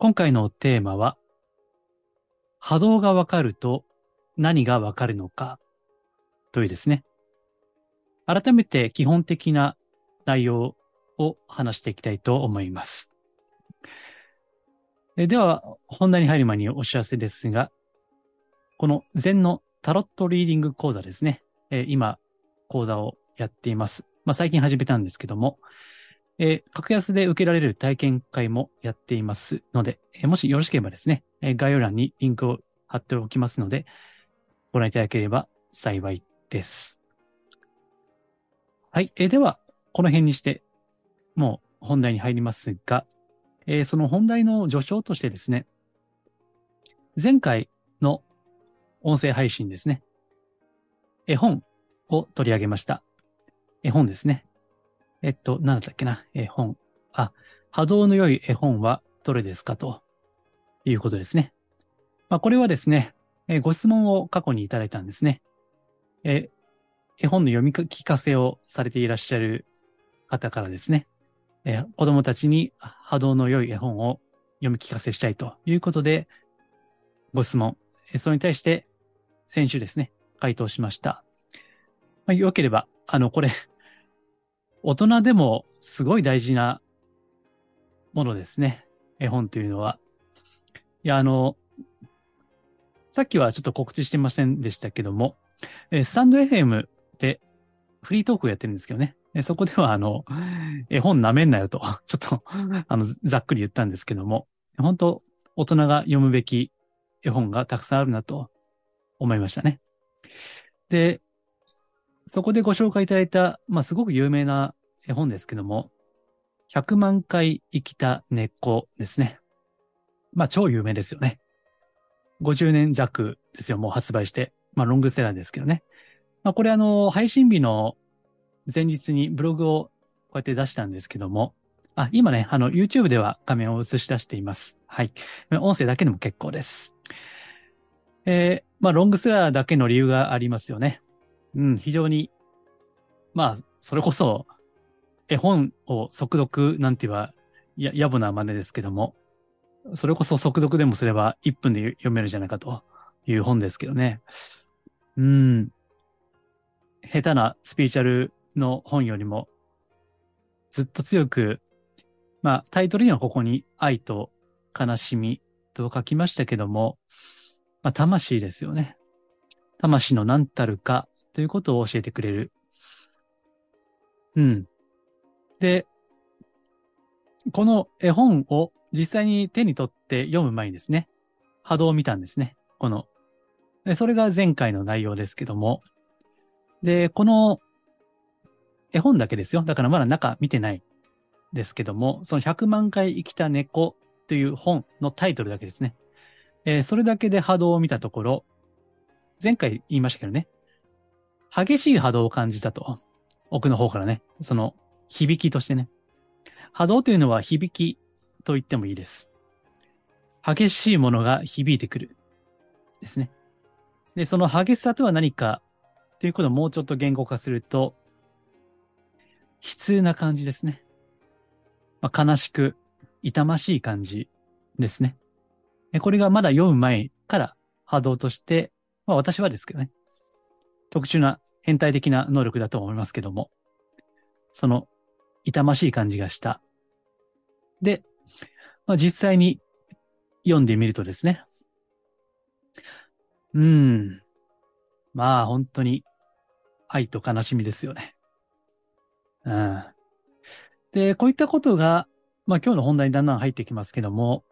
今回のテーマは、波動がわかると何がわかるのかというですね。改めて基本的な内容を話していきたいと思います。では、本題に入る前にお知らせですが、この禅のタロットリーディング講座ですね。え今、講座をやっています。まあ、最近始めたんですけども、えー格安で受けられる体験会もやっていますので、えーもしよろしければですね、えー概要欄にリンクを貼っておきますので、ご覧いただければ幸いです。はい。えーでは、この辺にして、もう本題に入りますが、えーその本題の序章としてですね、前回の音声配信ですね、絵本を取り上げました。絵本ですね。えっと、何だったっけな？絵本。あ、波動の良い絵本はどれですか？ということですね。まあ、これはですね、えーご質問を過去にいただいたんですね。えー絵本の読み聞かせをされていらっしゃる方からですね、えー子供たちに波動の良い絵本を読み聞かせしたいということで、ご質問、えそれに対して先週ですね、回答しました。まあ、よければ、あの、これ、大人でもすごい大事なものですね。絵本というのは。いや、あの、さっきはちょっと告知してませんでしたけども、えスタンド FM でフリートークをやってるんですけどね。えそこでは、あの、絵本舐めんなよと、ちょっと、あの、ざっくり言ったんですけども、本当大人が読むべき絵本がたくさんあるなと思いましたね。で、そこでご紹介いただいた、まあ、すごく有名な絵本ですけども、100万回生きた根っこですね。まあ、超有名ですよね。50年弱ですよ、もう発売して。まあ、ロングセラーですけどね。まあ、これあの、配信日の前日にブログをこうやって出したんですけども、あ、今ね、あの、YouTube では画面を映し出しています。はい。音声だけでも結構です。えーまあ、ロングセラーだけの理由がありますよね。うん、非常に、まあ、それこそ、絵本を速読なんては、や、野暮な真似ですけども、それこそ速読でもすれば1分で読めるじゃないかという本ですけどね。うん。下手なスピーチャルの本よりも、ずっと強く、まあ、タイトルにはここに愛と悲しみと書きましたけども、まあ、魂ですよね。魂の何たるかということを教えてくれる。うん。で、この絵本を実際に手に取って読む前にですね、波動を見たんですね。この。でそれが前回の内容ですけども。で、この絵本だけですよ。だからまだ中見てないですけども、その100万回生きた猫という本のタイトルだけですね。えーそれだけで波動を見たところ、前回言いましたけどね、激しい波動を感じたと。奥の方からね、その響きとしてね。波動というのは響きと言ってもいいです。激しいものが響いてくる。ですね。で、その激しさとは何かということをもうちょっと言語化すると、悲痛な感じですね。まあ、悲しく、痛ましい感じですね。えこれがまだ読む前から波動として、まあ私はですけどね、特殊な変態的な能力だと思いますけども、その痛ましい感じがした。で、まあ、実際に読んでみるとですね、うーん、まあ本当に愛と悲しみですよね。うん。で、こういったことが、まあ今日の本題にだんだん入ってきますけども、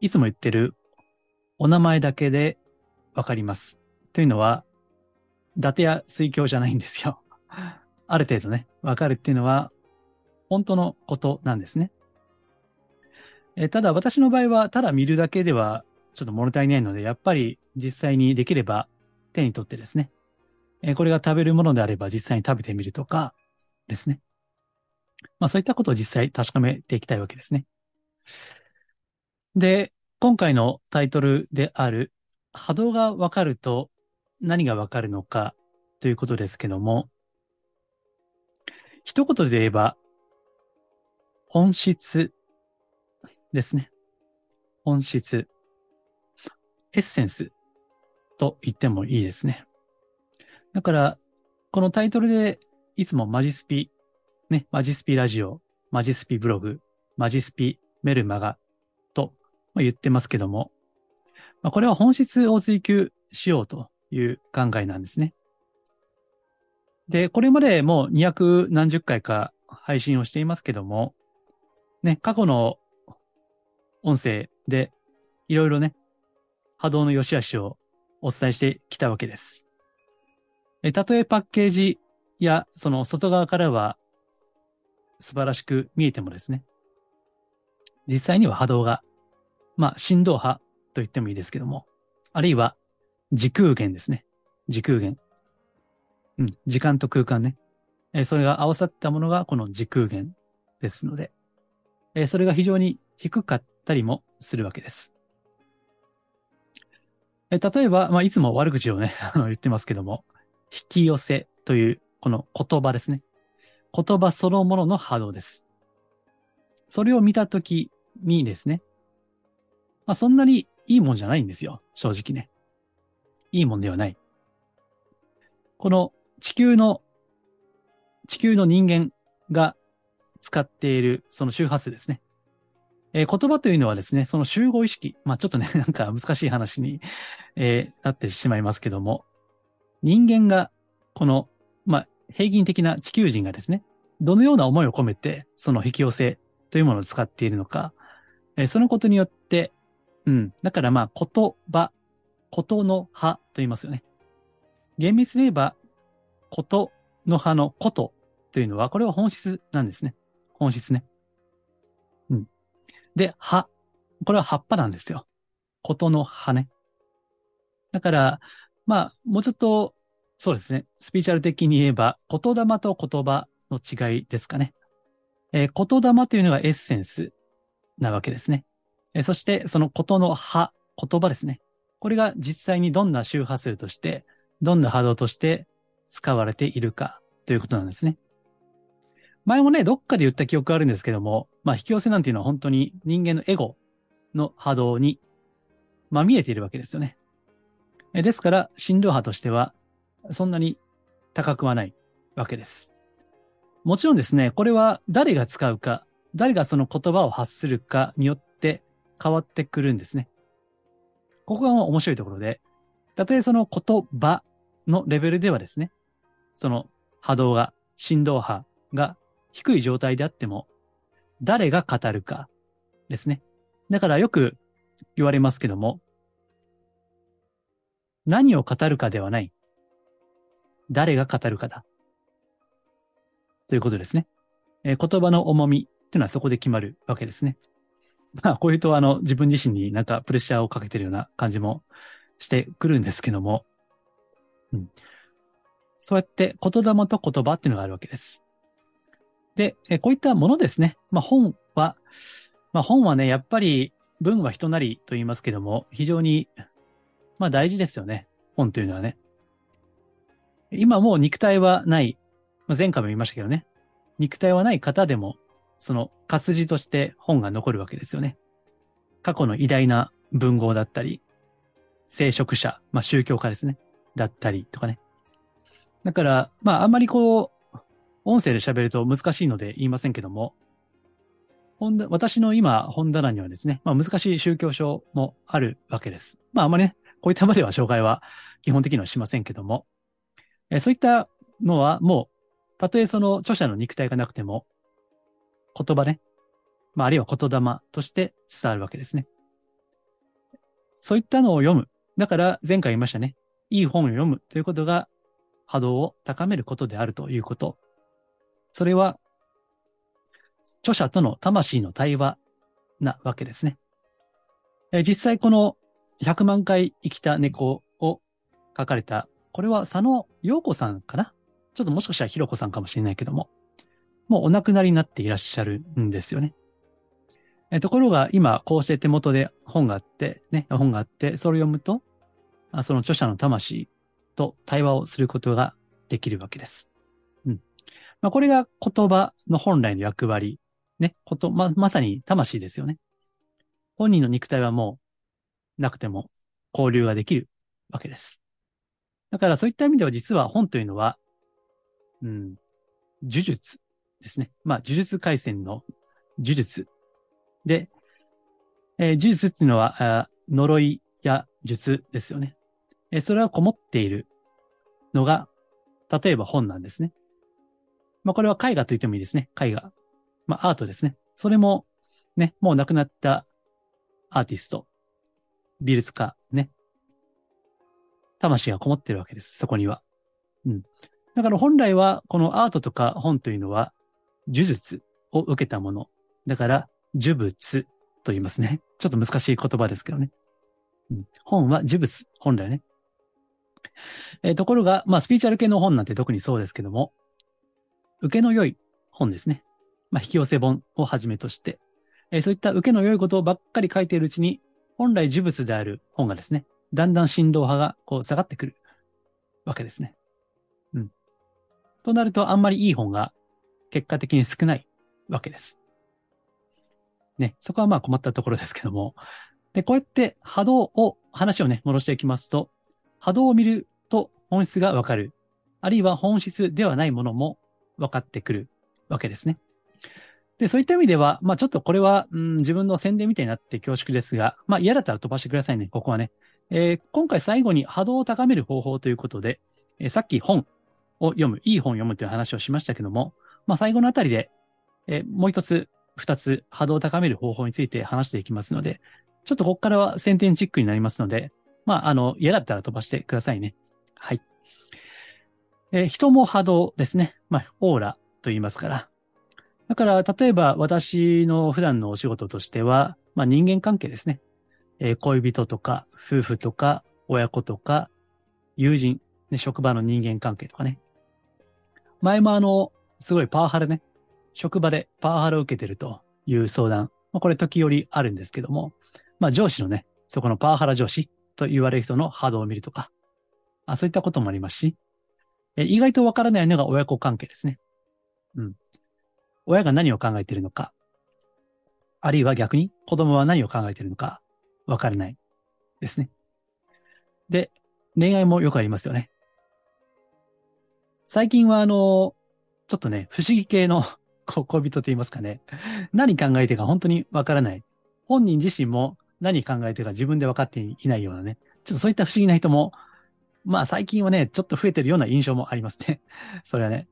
いつも言ってるお名前だけでわかります。というのは、伊達や水鏡じゃないんですよ。ある程度ね、わかるっていうのは、本当のことなんですね。えただ私の場合は、ただ見るだけではちょっと物足りないので、やっぱり実際にできれば手に取ってですね、えこれが食べるものであれば実際に食べてみるとかですね。まあそういったことを実際確かめていきたいわけですね。で、今回のタイトルである波動がわかると何がわかるのかということですけども、一言で言えば、本質ですね。本質。エッセンスと言ってもいいですね。だから、このタイトルでいつもマジスピ、ね、マジスピラジオ、マジスピブログ、マジスピメルマガと言ってますけども、まあこれは本質を追求しようという考えなんですね。で、これまでもう200何十回か配信をしていますけども、ね、過去の音声でいろいろね、波動の良し悪しをお伝えしてきたわけです。え、たとえパッケージやその外側からは素晴らしく見えてもですね、実際には波動が、まあ振動波と言ってもいいですけども、あるいは時空弦ですね。時空弦。うん、時間と空間ね。え、それが合わさったものがこの時空弦ですので、え、それが非常に低かったりもするわけです。え、例えば、まあ、いつも悪口をね、言ってますけども、引き寄せというこの言葉ですね。言葉そのものの波動です。それを見たときにですね、まあ、そんなにいいもんじゃないんですよ。正直ね。いいもんではない。この地球の、地球の人間が使っているその周波数ですね。えー、言葉というのはですね、その集合意識、まあちょっとね、なんか難しい話に、えー、なってしまいますけども、人間がこの、まあ平均的な地球人がですね、どのような思いを込めて、その引き寄せというものを使っているのか、えー、そのことによって、うん、だからまあ言葉、ことの葉と言いますよね。厳密に言えば、ことの葉のことというのは、これは本質なんですね。本質ね。うん。で、葉。これは葉っぱなんですよ。ことの葉ね。だから、まあ、もうちょっと、そうですね。スピーチャル的に言えば、言霊と言葉の違いですかね。えー、言霊というのがエッセンスなわけですね。えー、そして、そのことの葉、言葉ですね。これが実際にどんな周波数としてどんな波動として使われているかということなんですね。前もね、どっかで言った記憶あるんですけども、まあ、引き寄せなんていうのは本当に人間のエゴの波動に、まあ、見えているわけですよね。ですから、振動波としては、そんなに高くはないわけです。もちろんですね、これは誰が使うか、誰がその言葉を発するかによって変わってくるんですね。ここがもう面白いところで、たとえその言葉のレベルではですね、その波動が、振動波が低い状態であっても、誰が語るかですね。だからよく言われますけども、何を語るかではない。誰が語るかだ。ということですね。えー、言葉の重みっていうのはそこで決まるわけですね。まあ、こういうと、あの、自分自身になんかプレッシャーをかけてるような感じもしてくるんですけども、うん。そうやって言霊と言葉っていうのがあるわけです。で、えこういったものですね。まあ本は、まあ本はね、やっぱり文は人なりと言いますけども、非常に、まあ大事ですよね。本というのはね。今もう肉体はない、まあ、前回も言いましたけどね。肉体はない方でも、その活字として本が残るわけですよね。過去の偉大な文豪だったり、聖職者、まあ宗教家ですね。だったりとかね。だから、まあ、あんまりこう、音声で喋ると難しいので言いませんけども、本私の今、本棚にはですね、まあ、難しい宗教書もあるわけです。まあ、あまりね、こういった場では紹介は基本的にはしませんけども、えそういったのはもう、たとえその著者の肉体がなくても、言葉ね、まあ、あるいは言霊として伝わるわけですね。そういったのを読む。だから前回言いましたね。いい本を読むということが波動を高めることであるということ。それは、著者との魂の対話なわけですね。え実際この100万回生きた猫を書かれた、これは佐野陽子さんかな？ちょっともしかしたらひろこさんかもしれないけども、もうお亡くなりになっていらっしゃるんですよね。えところが今こうして手元で本があって、ね、本があって、それを読むと、その著者の魂と対話をすることができるわけです。まあ、これが言葉の本来の役割。ね、こと、ま、まさに魂ですよね。本人の肉体はもうなくても交流ができるわけです。だからそういった意味では実は本というのは、うん、呪術ですね。まあ、呪術回戦の呪術。で、えー呪術っていうのは、呪いや術ですよね。えーそれはこもっているのが、例えば本なんですね。まあ、これは絵画と言ってもいいですね。絵画。まあ、アートですね。それも、ね、もう亡くなったアーティスト、美術家、ね。魂がこもってるわけです。そこには。うん。だから本来は、このアートとか本というのは、呪術を受けたもの。だから、呪物と言いますね。ちょっと難しい言葉ですけどね。うん、本は呪物、本来ね。えーところが、まあ、スピーチャル系の本なんて特にそうですけども、受けの良い本ですね。まあ、引き寄せ本をはじめとして、えーそういった受けの良いことばっかり書いているうちに、本来呪物である本がですね、だんだん振動派がこう下がってくるわけですね。うん。となると、あんまりいい本が結果的に少ないわけです。ね、そこはまあ困ったところですけども。で、こうやって波動を、話をね、戻していきますと、波動を見ると本質がわかる。あるいは本質ではないものも分かってくるわけですね。で、そういった意味では、まあちょっとこれは、うん、自分の宣伝みたいになって恐縮ですが、まあ嫌だったら飛ばしてくださいね、ここはね。えー今回最後に波動を高める方法ということで、えーさっき本を読む、いい本を読むという話をしましたけども、まあ最後のあたりで、えーもう一つ、二つ波動を高める方法について話していきますので、ちょっとここからは宣伝チックになりますので、まああの、嫌だったら飛ばしてくださいね。はい。えー人も波動ですね。まあ、オーラと言いますから。だから、例えば私の普段のお仕事としては、まあ人間関係ですね。えー恋人とか、夫婦とか、親子とか、友人、ね、職場の人間関係とかね。前もあの、すごいパワハラね、職場でパワハラを受けてるという相談。まあ、これ時折あるんですけども、まあ上司のね、そこのパワハラ上司と言われる人の波動を見るとか、あそういったこともありますし、え意外とわからないのが親子関係ですね。うん。親が何を考えているのか、あるいは逆に子供は何を考えているのか、わからないですね。で、恋愛もよくありますよね。最近はあの、ちょっとね、不思議系の 恋人と言いますかね。何考えてるか本当にわからない。本人自身も何考えてるか自分で分かっていないようなね。ちょっとそういった不思議な人も、まあ最近はね、ちょっと増えてるような印象もありますね。それはね。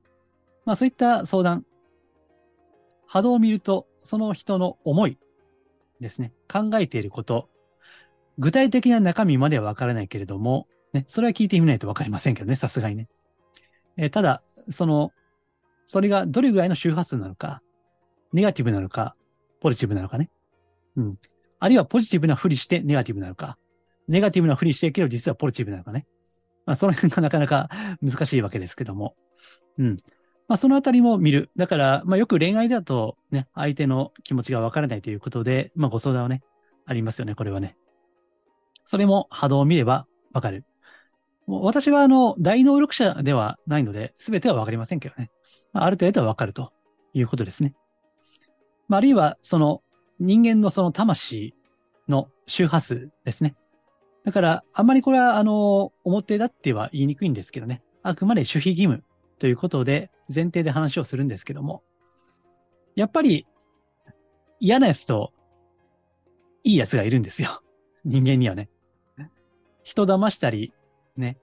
まあそういった相談。波動を見ると、その人の思いですね。考えていること。具体的な中身まではわからないけれども、ね、それは聞いてみないとわかりませんけどね、さすがにね。えーただ、その、それがどれぐらいの周波数なのか、ネガティブなのか、ポジティブなのかね。うん。あるいはポジティブなふりしてネガティブなのか、ネガティブなふりしてるけど実はポジティブなのかね。まあ、その辺がなかなか難しいわけですけども。うん。まあ、そのあたりも見る。だから、まあ、よく恋愛だとね、相手の気持ちがわからないということで、まあ、ご相談はね、ありますよね、これはね。それも波動を見ればわかる。もう私はあの、大能力者ではないので、すべてはわかりませんけどね。まあ、ある程度はわかるということですね。まあ、あるいは、その、人間のその魂の周波数ですね。だから、あんまりこれは、あの、表立っては言いにくいんですけどね。あくまで守秘義務ということで、前提で話をするんですけども。やっぱり、嫌なやつと、いいやつがいるんですよ。人間にはね。人騙したり、ね。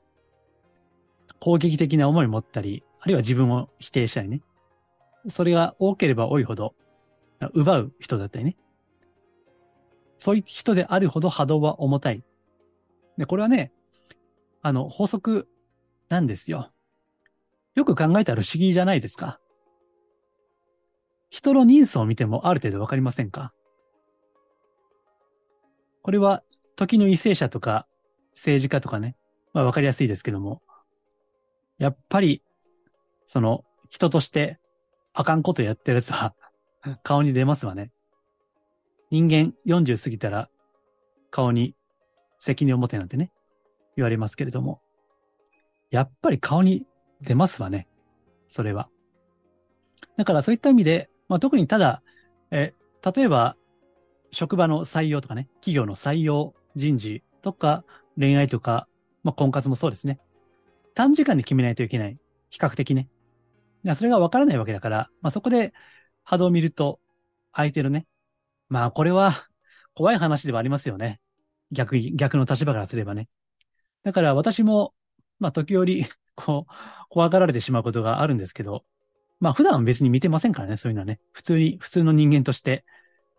攻撃的な思い持ったり、あるいは自分を否定したりね。それが多ければ多いほど、奪う人だったりね。そういう人であるほど波動は重たい。で、これはね、あの、法則なんですよ。よく考えたら不思議じゃないですか。人の人相を見てもある程度わかりませんか？これは時の為政者とか政治家とかね、まあわかりやすいですけども、やっぱり、その人としてあかんことやってるやつは顔に出ますわね。人間40過ぎたら顔に責任を持てなんてね、言われますけれども、やっぱり顔に出ますわね。それは。だからそういった意味で、まあ、特にただ、え、例えば、職場の採用とかね、企業の採用、人事とか、恋愛とか、まあ、婚活もそうですね。短時間で決めないといけない。比較的ね。それがわからないわけだから、まあ、そこで波動を見ると、相手のね、まあこれは怖い話ではありますよね。逆に、逆の立場からすればね。だから私も、まあ時折、こう、怖がられてしまうことがあるんですけど、まあ普段別に見てませんからね、そういうのはね。普通に、普通の人間として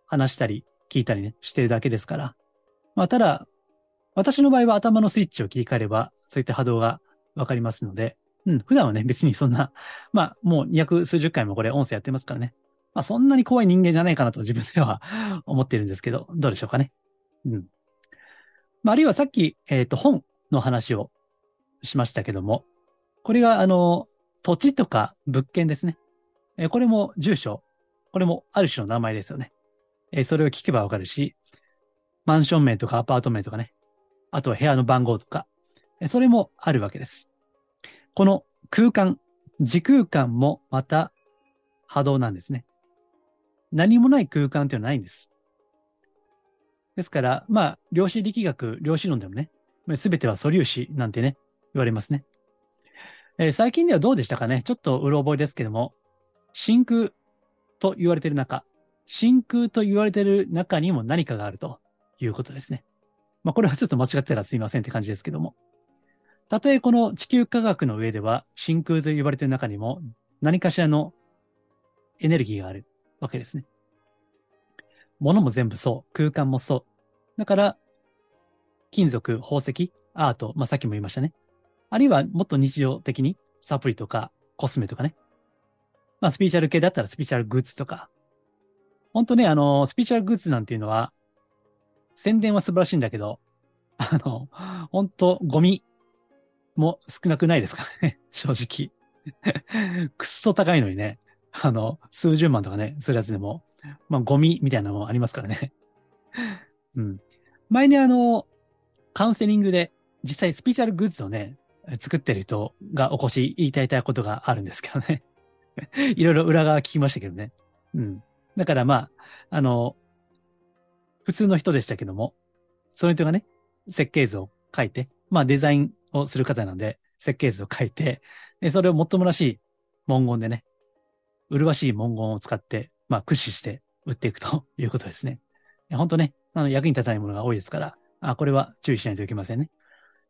話したり、聞いたりね、してるだけですから。まあただ、私の場合は頭のスイッチを切り替えれば、そういった波動がわかりますので、うん、普段はね、別にそんな、まあもう200数十回もこれ音声やってますからね。まあそんなに怖い人間じゃないかなと自分では 思ってるんですけど、どうでしょうかね。うん。まあ、あるいはさっき、えっ、ー、と、本の話をしましたけども、これが、あの、土地とか物件ですね。えー、これも住所、これもある種の名前ですよね。えー、それを聞けばわかるし、マンション名とかアパート名とかね。あとは部屋の番号とか、えそれもあるわけです。この空間、時空間もまた波動なんですね。何もない空間っていうのはないんです。ですから、まあ、量子力学、量子論でもね、すべては素粒子なんてね、言われますね。えー、最近ではどうでしたかね？ちょっとうろ覚えですけども、真空と言われている中、真空と言われている中にも何かがあるということですね。まあ、これはちょっと間違ってたらすいませんって感じですけども。たとえこの地球科学の上では真空と言われている中にも何かしらのエネルギーがあるわけですね。物も全部そう。空間もそう。だから、金属、宝石、アート、まあ、さっきも言いましたね。あるいはもっと日常的にサプリとかコスメとかね。まあ、スピーチャル系だったらスピーチャルグッズとか。本当ね、あの、スピーチャルグッズなんていうのは、宣伝は素晴らしいんだけど、あの、本当ゴミも少なくないですかね。正直。くっそ高いのにね。あの、数十万とかね、するやつでも、まあ、ゴミみたいなのもありますからね。うん。前にあの、カウンセリングで、実際スピーチャルグッズをね、作ってる人がお越し言いたいたことがあるんですけどね。いろいろ裏側聞きましたけどね。うん。だからまあ、あの、普通の人でしたけども、その人がね、設計図を書いて、まあデザインをする方なんで、設計図を書いて、でそれをもっともらしい文言でね、麗しい文言を使って、まあ、駆使して売っていくと いうことですね。本当ね、あの役に立たないものが多いですから、あこれは注意しないといけませんね。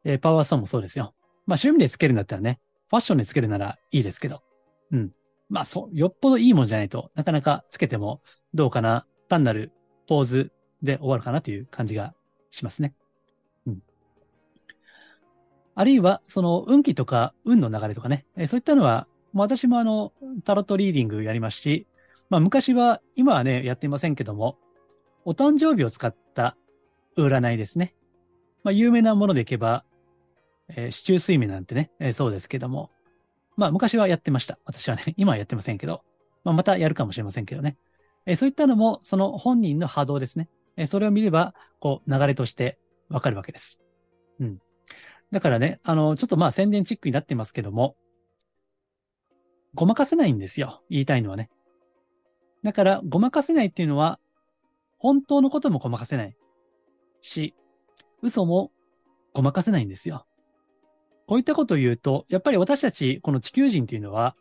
えー、パワーストーンもそうですよ。まあ、趣味でつけるんだったらね、ファッションでつけるならいいですけど、うん。まあ、そう、よっぽどいいもんじゃないとなかなかつけてもどうかな、単なるポーズで終わるかなという感じがしますね。うん。あるいは、その運気とか運の流れとかね、え、そういったのは私もあの、タロットリーディングやりますし、まあ昔は、今はね、やっていませんけども、お誕生日を使った占いですね。まあ有名なものでいけば、えー、市中睡眠なんてね、えー、そうですけども、まあ昔はやってました。私はね、今はやってませんけど、まあまたやるかもしれませんけどね。えー、そういったのも、その本人の波動ですね。え、それを見れば、こう、流れとしてわかるわけです。うん。だからね、あの、ちょっとまあ宣伝チックになってますけども、ごまかせないんですよ。言いたいのはね。だから、ごまかせないっていうのは、本当のこともごまかせないし、嘘もごまかせないんですよ。こういったことを言うと、やっぱり私たち、この地球人っていうのは、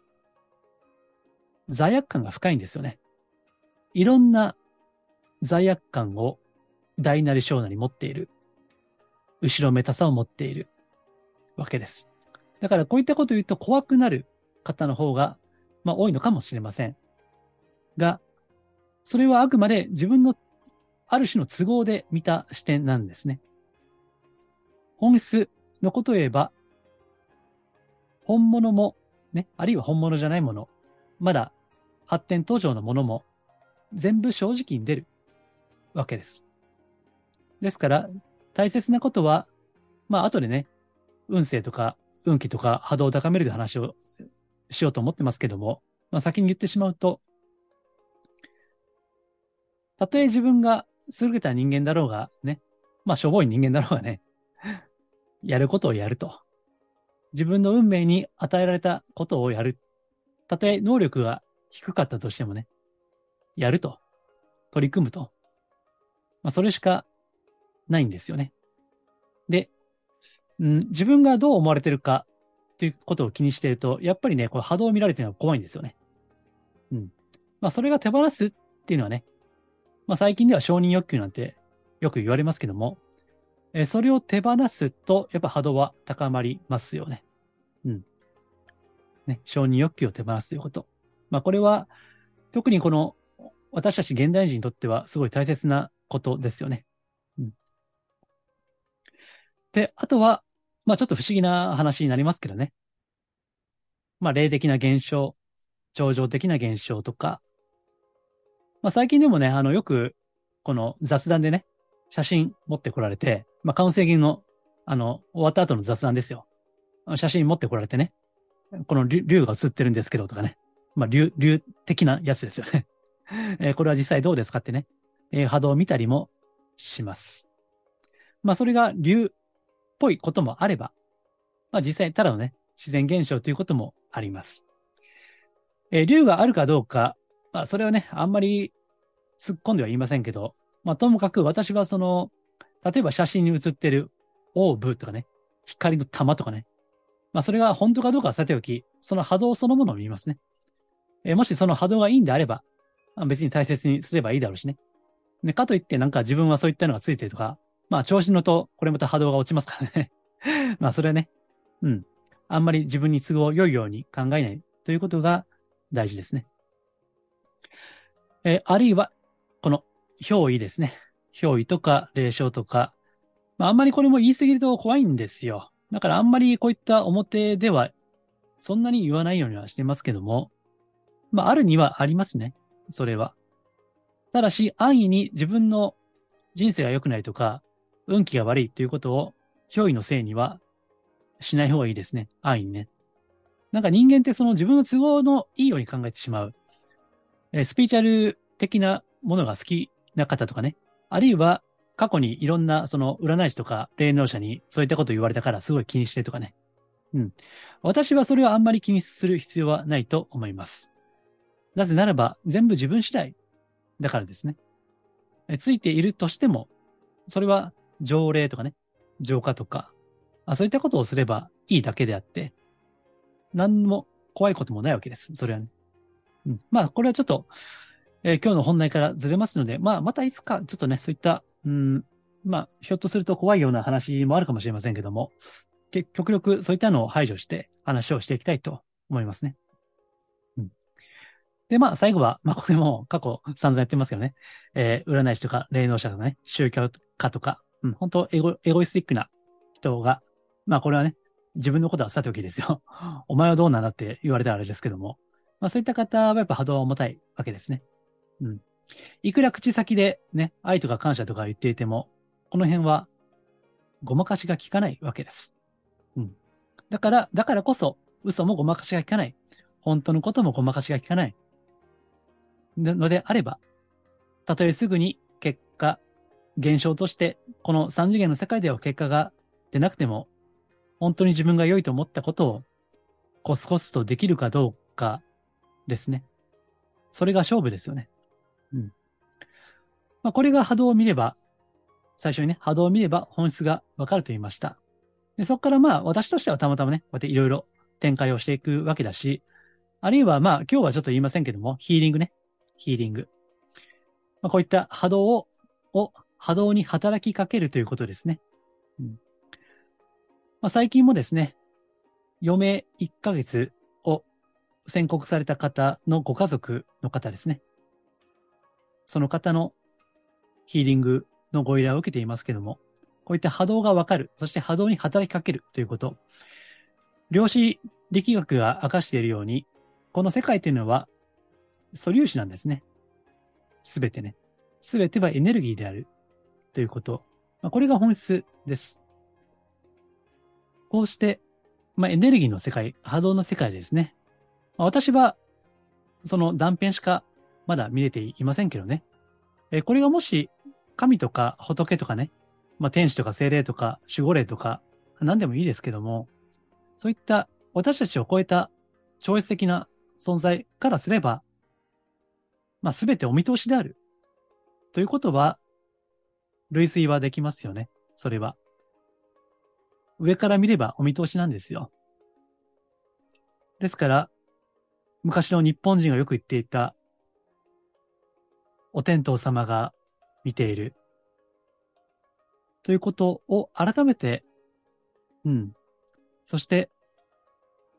罪悪感が深いんですよね。いろんな罪悪感を大なり小なり持っている。後ろめたさを持っているわけです。だからこういったことを言うと怖くなる方の方が、まあ多いのかもしれません。が、それはあくまで自分のある種の都合で見た視点なんですね。本質のことを言えば、本物も、ね、あるいは本物じゃないもの、まだ発展途上のものも、全部正直に出るわけです。ですから、大切なことは、まあ、後でね、運勢とか運気とか波動を高めるという話をしようと思ってますけども、まあ、先に言ってしまうと、たとえ自分が優れた人間だろうが、ね、まあ、しょぼい人間だろうがね、やることをやると。自分の運命に与えられたことをやる。たとえ能力が低かったとしてもね、やると。取り組むと。まあ、それしかないんですよね。で、うん、自分がどう思われてるかということを気にしていると、やっぱりね、これ波動を見られてるのは怖いんですよね。うん。まあ、それが手放すっていうのはね、まあ、最近では承認欲求なんてよく言われますけども、えそれを手放すと、やっぱ波動は高まりますよね。うん。ね、承認欲求を手放すということ。まあ、これは、特にこの、私たち現代人にとってはすごい大切なことですよね。うん。で、あとは、まあ、ちょっと不思議な話になりますけどね。まあ、霊的な現象、超常的な現象とか、まあ、最近でもね、あの、よく、この雑談でね、写真持ってこられて、まあ、カウンセリングの、あの、終わった後の雑談ですよ。写真持ってこられてね、この竜が写ってるんですけどとかね。まあ、竜、竜的なやつですよね。え、これは実際どうですかってね、え、波動を見たりもします。まあ、それが竜っぽいこともあれば、まあ、実際ただのね、自然現象ということもあります。えー、竜があるかどうか、まあ、それはね、あんまり突っ込んでは言いませんけど、まあ、ともかく私はその、例えば写真に写ってるオーブとかね、光の玉とかね、まあ、それが本当かどうかはさておき、その波動そのものを見ますね。え、もしその波動がいいんであれば、あ、別に大切にすればいいだろうしね。ね、かといってなんか自分はそういったのがついてるとか、まあ調子のと、これまた波動が落ちますからね。まあそれはね、うん。あんまり自分に都合良いように考えないということが大事ですね。えー、あるいは、この憑依ですね。憑依とか霊障とか、まあ、あんまりこれも言い過ぎると怖いんですよ。だからあんまりこういった表ではそんなに言わないようにはしてますけども、まあ、あるにはありますね。それは。ただし、安易に自分の人生が良くないとか、運気が悪いということを、憑依のせいにはしない方がいいですね。安易にね。なんか人間ってその自分の都合のいいように考えてしまう。え、スピーチャル的なものが好きな方とかね。あるいは過去にいろんなその占い師とか霊能者にそういったこと言われたからすごい気にしてとかね。うん。私はそれはあんまり気にする必要はないと思います。なぜならば全部自分次第だからですね。えついているとしても、それは条例とかね、浄化とかあ、そういったことをすればいいだけであって、何も怖いこともないわけです。それはね。うん。まあ、これはちょっと、えー、今日の本題からずれますので、まあ、またいつかちょっとね、そういったうん、まあ、ひょっとすると怖いような話もあるかもしれませんけども、極力そういったのを排除して話をしていきたいと思いますね。うん、で、まあ、最後は、まあ、これも過去散々やってますけどね、えー、占い師とか霊能者とかね、宗教家とか、うん、本当エゴ、エゴイスティックな人が、まあ、これはね、自分のことはさておきですよ。お前はどうなんだって言われたらあれですけども、まあ、そういった方はやっぱ波動は重たいわけですね。うん。いくら口先でね、愛とか感謝とか言っていても、この辺はごまかしが効かないわけです。うん。だから、だからこそ、嘘もごまかしが効かない。本当のこともごまかしが効かない。のであれば、たとえすぐに結果、現象として、この三次元の世界では結果が出なくても、本当に自分が良いと思ったことをコスコスとできるかどうかですね。それが勝負ですよね。うん。まあ、これが波動を見れば、最初にね、波動を見れば本質がわかると言いました。で、そこからまあ、私としてはたまたまね、こうやっていろいろ展開をしていくわけだし、あるいはまあ、今日はちょっと言いませんけども、ヒーリングね。ヒーリング。まあ、こういった波動を、を波動に働きかけるということですね。うんまあ、最近もですね、余命1ヶ月宣告された方のご家族の方ですね。その方のヒーリングのご依頼を受けていますけども、こういった波動がわかる、そして波動に働きかけるということ。量子力学が明かしているように、この世界というのは素粒子なんですね。すべてね。すべてはエネルギーであるということ。まあ、これが本質です。こうして、まあ、エネルギーの世界、波動の世界ですね。私は、その断片しかまだ見れていませんけどね。えこれがもし、神とか仏とかね、まあ、天使とか精霊とか守護霊とか何でもいいですけども、そういった私たちを超えた超越的な存在からすれば、まあ、すべてお見通しである。ということは、類推はできますよね。それは。上から見ればお見通しなんですよ。ですから、昔の日本人がよく言っていた、お天道様が見ている。ということを改めて、うん。そして、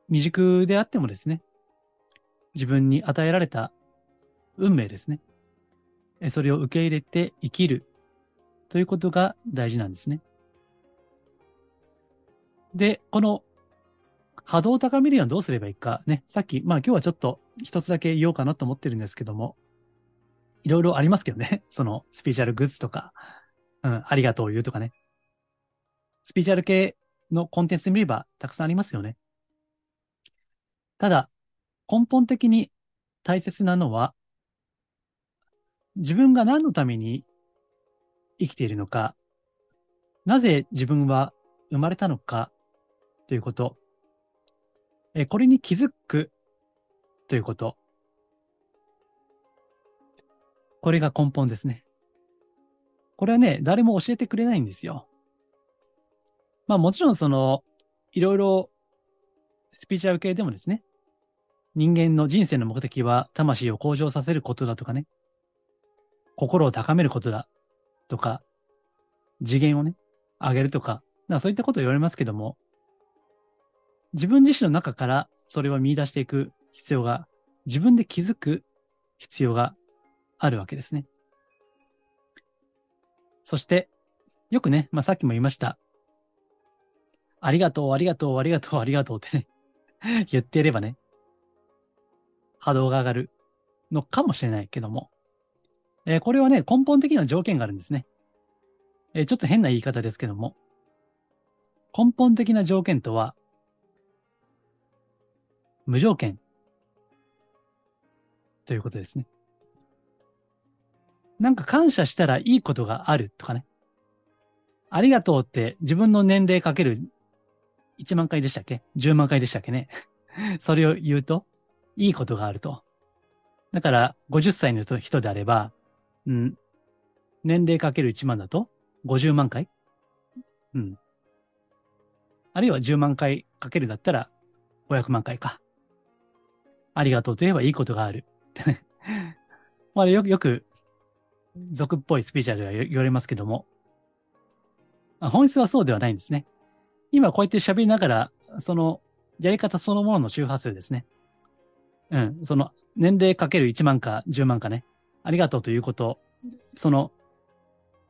未熟であってもですね、自分に与えられた運命ですね。それを受け入れて生きるということが大事なんですね。で、この波動を高めるにはどうすればいいかね。さっき、まあ今日はちょっと一つだけ言おうかなと思ってるんですけども、いろいろありますけどね。そのスピーチャルグッズとか、うん、ありがとう言うとかね。スピーチャル系のコンテンツ見ればたくさんありますよね。ただ、根本的に大切なのは、自分が何のために生きているのか、なぜ自分は生まれたのかということ、えこれに気づくということ、これが根本ですね。これはね、誰も教えてくれないんですよ。まあもちろんその、いろいろスピーチャル系でもですね、人間の人生の目的は魂を向上させることだとかね、心を高めることだとか、次元をね、上げるとか、かそういったことを言われますけども、自分自身の中からそれを見出していく必要が、自分で気づく必要があるわけですね。そして、よくね、まあ、さっきも言いました。ありがとう、ありがとう、ありがとう、ありがとうってね 言っていればね、波動が上がるのかもしれないけども、えー、これはね、根本的な条件があるんですね。えー、ちょっと変な言い方ですけども、根本的な条件とは、無条件ということですね。なんか感謝したらいいことがあるとかね。ありがとうって自分の年齢かける1万回でしたっけ ?10 万回でしたっけね？それを言うと、いいことがあると。だから、50歳の人であれば、うん。年齢かける1万だと50万回？うん。あるいは10万回かけるだったら500万回か。ありがとうと言えばいいことがある。まあよく、よく、俗っぽいスピーチャルが言われますけども、本質はそうではないんですね。今こうやって喋りながら、そのやり方そのものの周波数ですね。うん。その年齢かける1万か10万かね。ありがとうということ、その、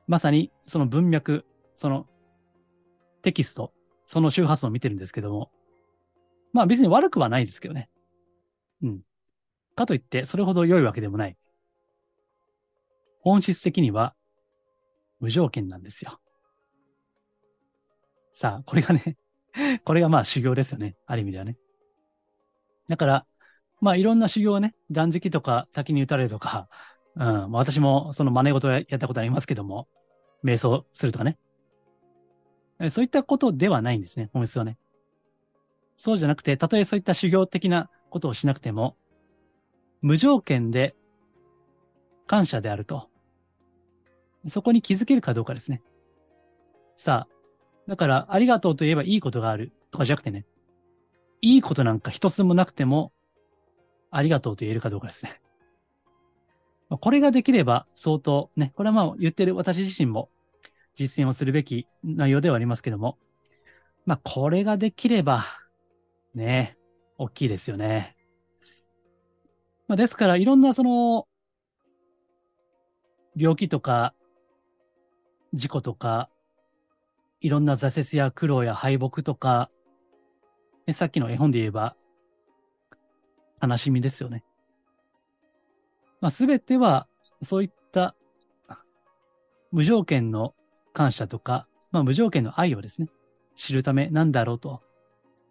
まさにその文脈、そのテキスト、その周波数を見てるんですけども、まあ別に悪くはないですけどね。うん。かといって、それほど良いわけでもない。本質的には、無条件なんですよ。さあ、これがね これがまあ修行ですよね。ある意味ではね。だから、まあいろんな修行はね、断食とか滝に打たれるとか、うん、私もその真似事やったことありますけども、瞑想するとかね。そういったことではないんですね、本質はね。そうじゃなくて、たとえそういった修行的なことをしなくても、無条件で感謝であると。そこに気づけるかどうかですね。さあ、だから、ありがとうと言えばいいことがあるとかじゃなくてね、いいことなんか一つもなくても、ありがとうと言えるかどうかですね。これができれば相当ね、これはまあ言ってる私自身も実践をするべき内容ではありますけども、まあこれができればね、大きいですよね。まあですからいろんなその病気とか事故とかいろんな挫折や苦労や敗北とか、さっきの絵本で言えば悲しみですよね。まあ、すべては、そういった無条件の感謝とか、まあ、無条件の愛をですね、知るためなんだろうと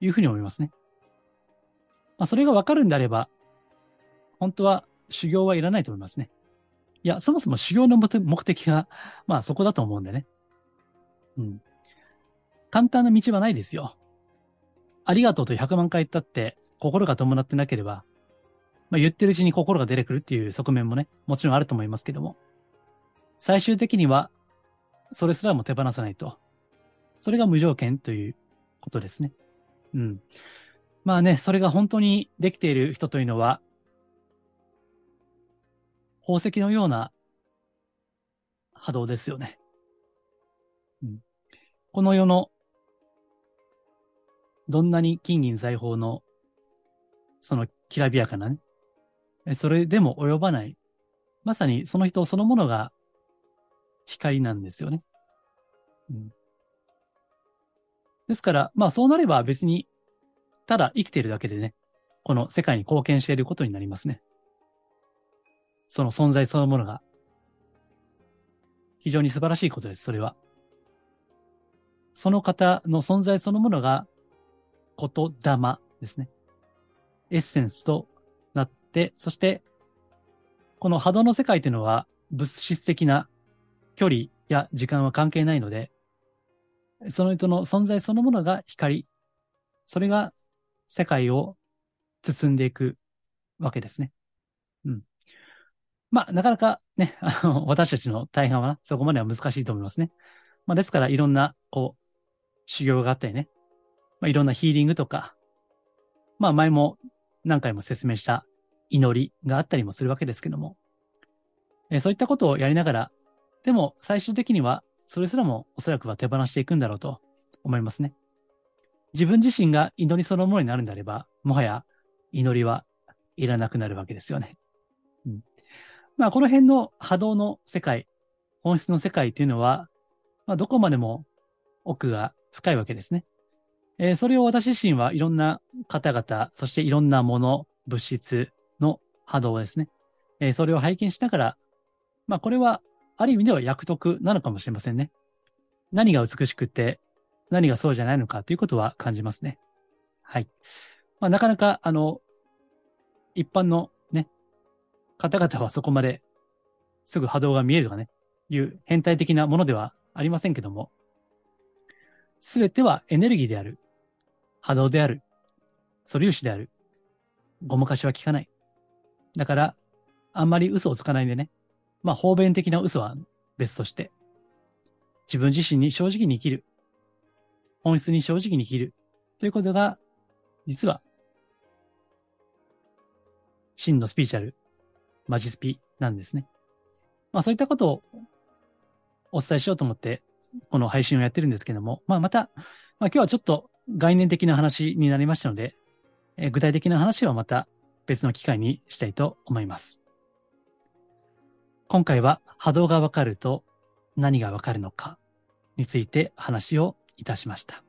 いうふうに思いますね。まあ、それがわかるんであれば、本当は修行はいらないと思いますね。いや、そもそも修行の目的が、まあそこだと思うんでね。うん。簡単な道はないですよ。ありがとうと100万回言ったって、心が伴ってなければ、まあ、言ってるうちに心が出てくるっていう側面もね、もちろんあると思いますけども、最終的には、それすらも手放さないと。それが無条件ということですね。うん。まあね、それが本当にできている人というのは、宝石のような波動ですよね。うん、この世の、どんなに金銀財宝の、そのきらびやかなね、それでも及ばない、まさにその人そのものが光なんですよね。うん、ですから、まあそうなれば別に、ただ生きているだけでね、この世界に貢献していることになりますね。その存在そのものが。非常に素晴らしいことです、それは。その方の存在そのものが、言霊ですね。エッセンスとなって、そして、この波動の世界というのは、物質的な距離や時間は関係ないので、その人の存在そのものが光。それが世界を包んでいくわけですね。うん。まあ、なかなかね、あの、私たちの大半はそこまでは難しいと思いますね。まあ、ですから、いろんな、こう、修行があったりね、まあ、いろんなヒーリングとか、まあ、前も何回も説明した祈りがあったりもするわけですけども、え、そういったことをやりながら、でも最終的にはそれすらもおそらくは手放していくんだろうと思いますね。自分自身が祈りそのものになるんであれば、もはや祈りはいらなくなるわけですよね。うんまあ、この辺の波動の世界、本質の世界というのは、まあ、どこまでも奥が深いわけですね。えー、それを私自身はいろんな方々、そしていろんなもの、物質の波動ですね。えー、それを拝見しながら、まあ、これはある意味では役得なのかもしれませんね。何が美しくて、何がそうじゃないのかということは感じますね。はい。まあ、なかなか、あの、一般のね方々はそこまですぐ波動が見えるとかね、いう変態的なものではありませんけども、すべてはエネルギーである。波動である。素粒子である。ごまかしは効かない。だから、あんまり嘘をつかないんでね。まあ、方便的な嘘は別として、自分自身に正直に生きる。本質に正直に生きる。ということが、実は、真のスピーチャルマジスピなんですね。まあそういったことをお伝えしようと思って、この配信をやってるんですけども、まあまた、まあ今日はちょっと概念的な話になりましたので、え具体的な話はまた別の機会にしたいと思います。今回は波動がわかると何がわかるのかについて話をいたしました。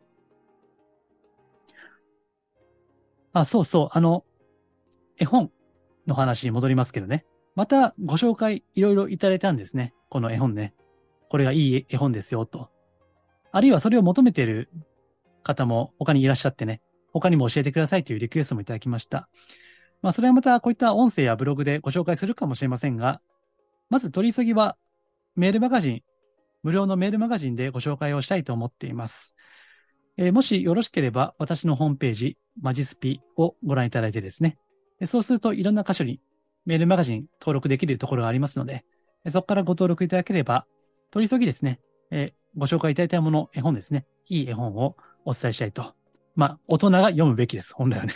あ、そうそう、あの、絵本の話に戻りますけどね。またご紹介いろいろいただいたんですね。この絵本ね。これがいい絵本ですよ、と。あるいはそれを求めている方も他にいらっしゃってね。他にも教えてくださいというリクエストもいただきました。まあ、それはまたこういった音声やブログでご紹介するかもしれませんが、まず取り急ぎはメールマガジン、無料のメールマガジンでご紹介をしたいと思っています。えー、もしよろしければ私のホームページ、マジスピをご覧いただいてですね、そうするといろんな箇所にメールマガジン登録できるところがありますので、そこからご登録いただければ、取り急ぎですね、えー、ご紹介いただいたもの、絵本ですね、いい絵本をお伝えしたいと。まあ、大人が読むべきです、本来はね。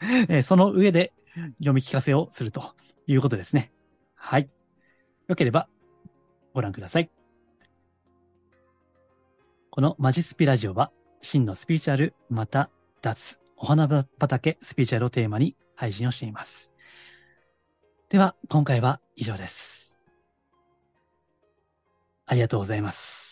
えー、その上で読み聞かせをするということですね。はい。よければご覧ください。このマジスピラジオは、真のスピーチャル、また脱、お花畑スピーチャルをテーマに配信をしています。では、今回は以上です。ありがとうございます。